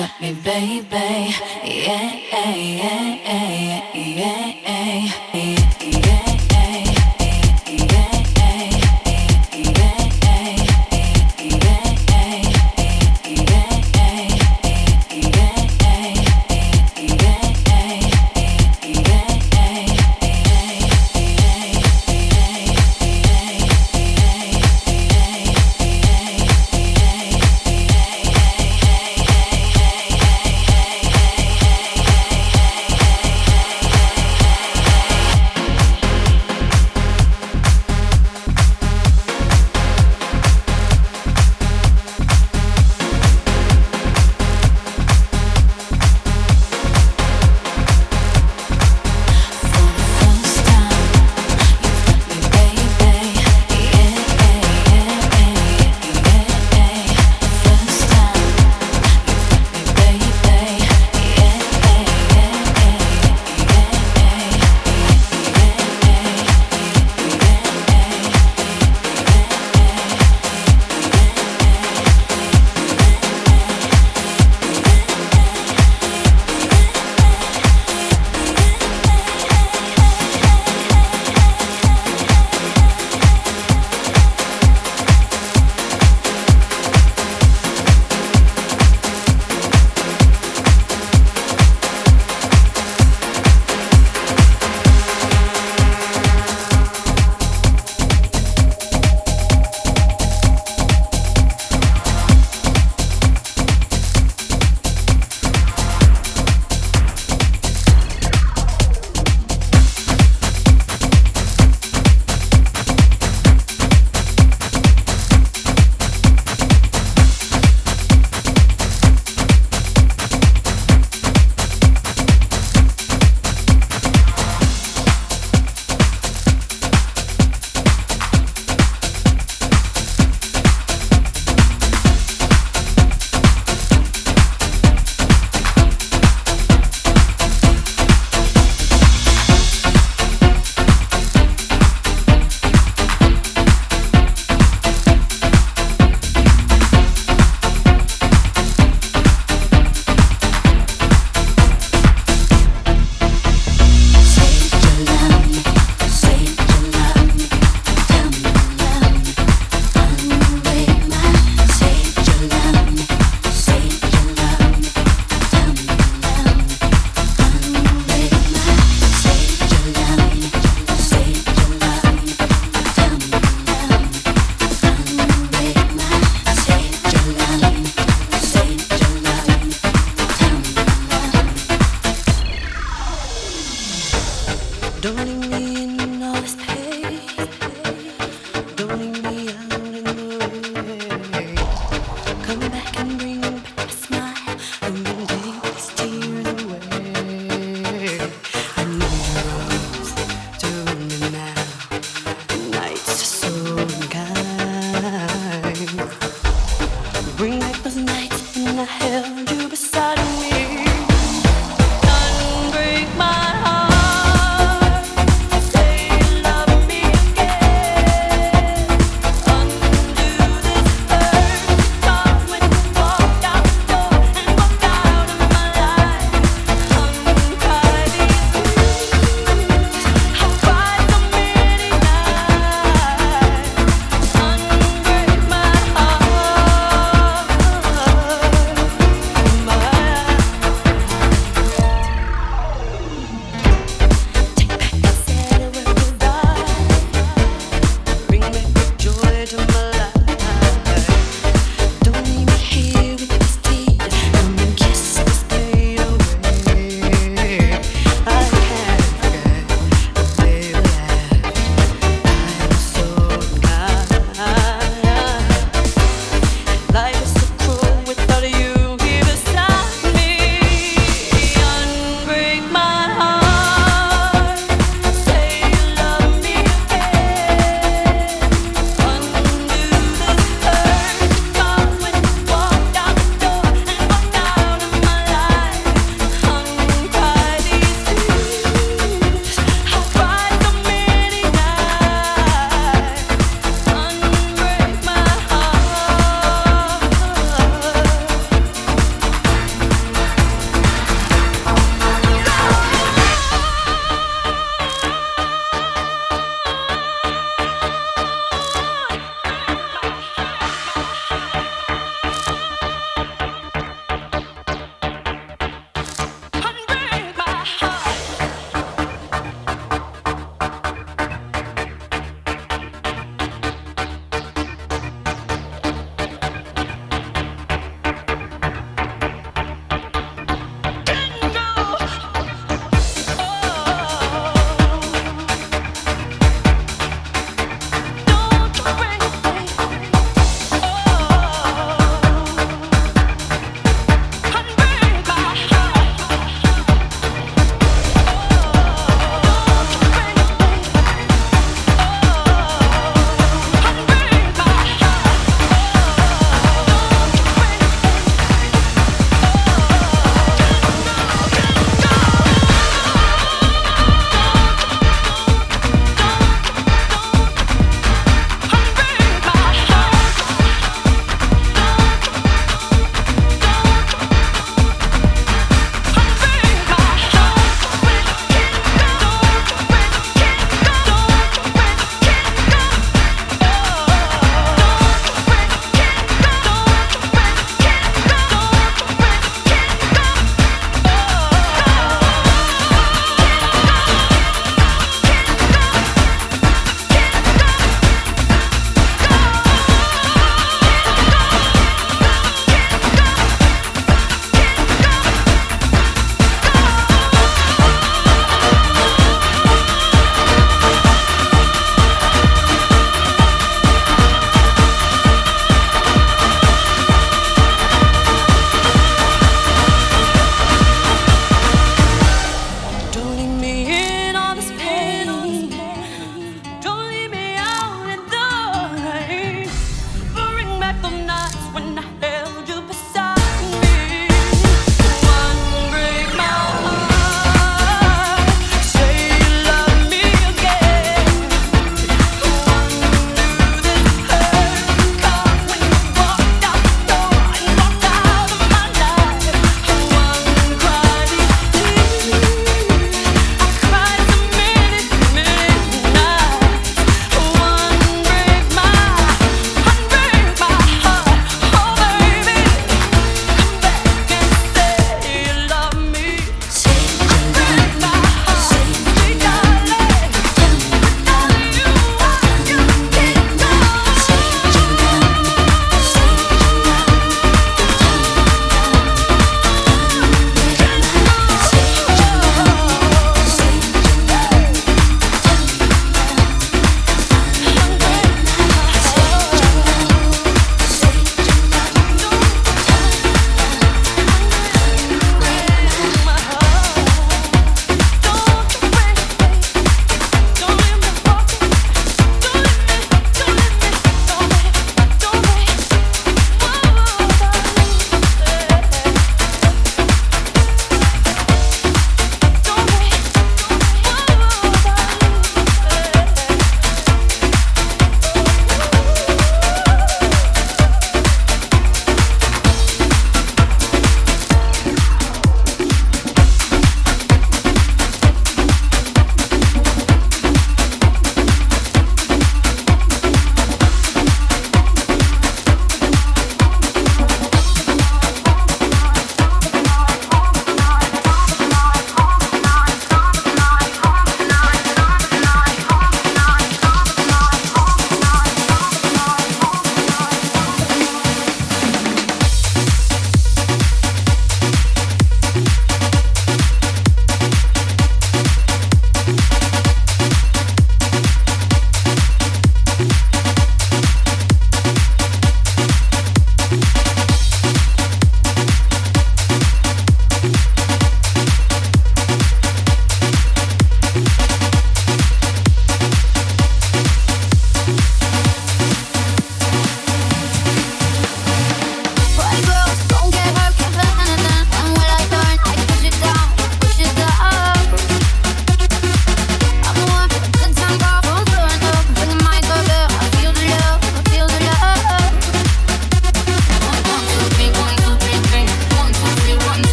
got me, baby. Yeah, yeah, yeah, yeah, yeah.